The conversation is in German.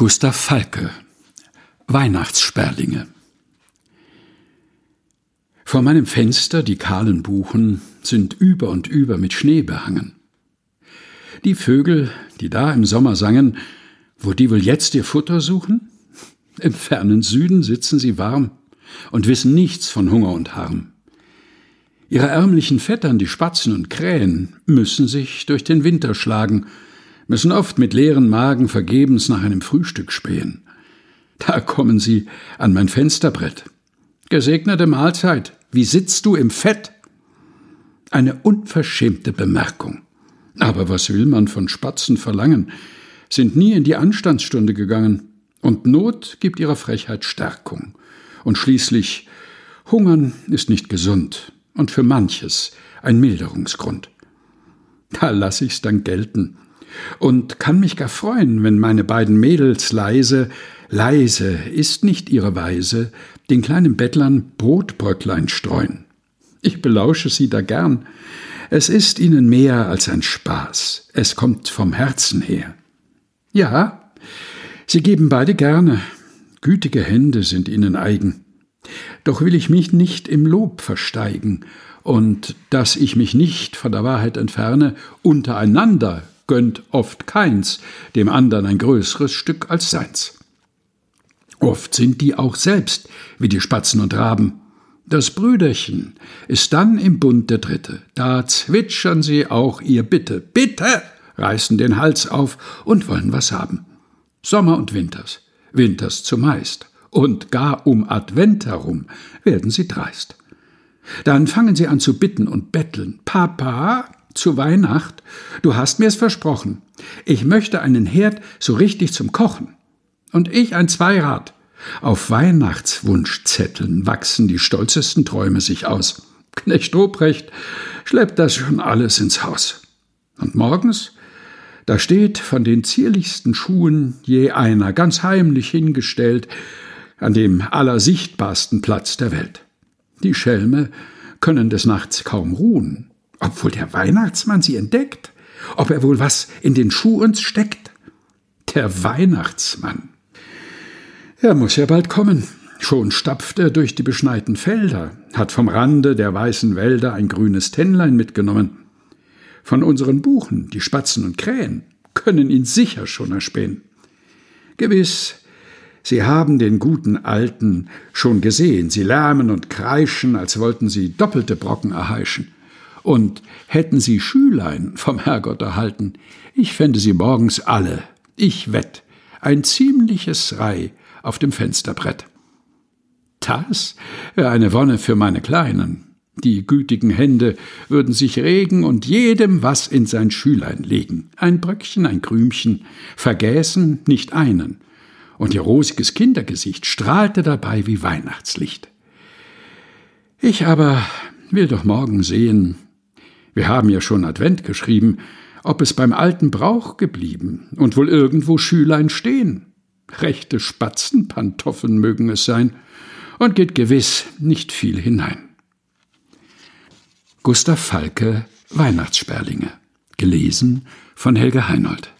Gustav Falke Weihnachtssperlinge Vor meinem Fenster die kahlen Buchen sind über und über mit Schnee behangen. Die Vögel, die da im Sommer sangen, wo die wohl jetzt ihr Futter suchen? Im fernen Süden sitzen sie warm und wissen nichts von Hunger und Harm. Ihre ärmlichen Vettern, die Spatzen und Krähen, müssen sich durch den Winter schlagen müssen oft mit leeren Magen vergebens nach einem Frühstück spähen. Da kommen sie an mein Fensterbrett. Gesegnete Mahlzeit, wie sitzt du im Fett? Eine unverschämte Bemerkung. Aber was will man von Spatzen verlangen? Sind nie in die Anstandsstunde gegangen. Und Not gibt ihrer Frechheit Stärkung. Und schließlich, Hungern ist nicht gesund und für manches ein Milderungsgrund. Da lass ich's dann gelten und kann mich gar freuen, wenn meine beiden Mädels leise, leise ist nicht ihre Weise, den kleinen Bettlern Brotbröcklein streuen. Ich belausche sie da gern. Es ist ihnen mehr als ein Spaß. Es kommt vom Herzen her. Ja, sie geben beide gerne. Gütige Hände sind ihnen eigen. Doch will ich mich nicht im Lob versteigen und dass ich mich nicht von der Wahrheit entferne, untereinander gönnt oft keins dem andern ein größeres Stück als seins. Oft sind die auch selbst wie die Spatzen und Raben. Das Brüderchen ist dann im Bund der Dritte. Da zwitschern sie auch ihr Bitte, Bitte, reißen den Hals auf und wollen was haben. Sommer und Winters, Winters zumeist. Und gar um Advent herum werden sie dreist. Dann fangen sie an zu bitten und betteln. Papa, zu Weihnacht, du hast mir's versprochen. Ich möchte einen Herd so richtig zum Kochen. Und ich ein Zweirad. Auf Weihnachtswunschzetteln wachsen die stolzesten Träume sich aus. Knecht Ruprecht schleppt das schon alles ins Haus. Und morgens, da steht von den zierlichsten Schuhen je einer ganz heimlich hingestellt an dem allersichtbarsten Platz der Welt. Die Schelme können des Nachts kaum ruhen, ob wohl der Weihnachtsmann sie entdeckt? Ob er wohl was in den Schuh uns steckt? Der Weihnachtsmann. Er muss ja bald kommen. Schon stapft er durch die beschneiten Felder, hat vom Rande der weißen Wälder ein grünes Tennlein mitgenommen. Von unseren Buchen, die Spatzen und Krähen, können ihn sicher schon erspähen. Gewiss, sie haben den guten Alten schon gesehen, sie lärmen und kreischen, als wollten sie doppelte Brocken erheischen. Und hätten sie Schülein vom Herrgott erhalten, ich fände sie morgens alle, ich wett, ein ziemliches Reih auf dem Fensterbrett. Das wäre eine Wonne für meine Kleinen. Die gütigen Hände würden sich regen und jedem was in sein Schülein legen. Ein Bröckchen, ein Krümchen, vergäßen nicht einen. Und ihr rosiges Kindergesicht strahlte dabei wie Weihnachtslicht. Ich aber will doch morgen sehen, wir haben ja schon Advent geschrieben, ob es beim alten Brauch geblieben und wohl irgendwo Schülein stehen. Rechte Spatzenpantoffeln mögen es sein, und geht gewiss nicht viel hinein. Gustav Falke Weihnachtssperlinge gelesen von Helge Heinold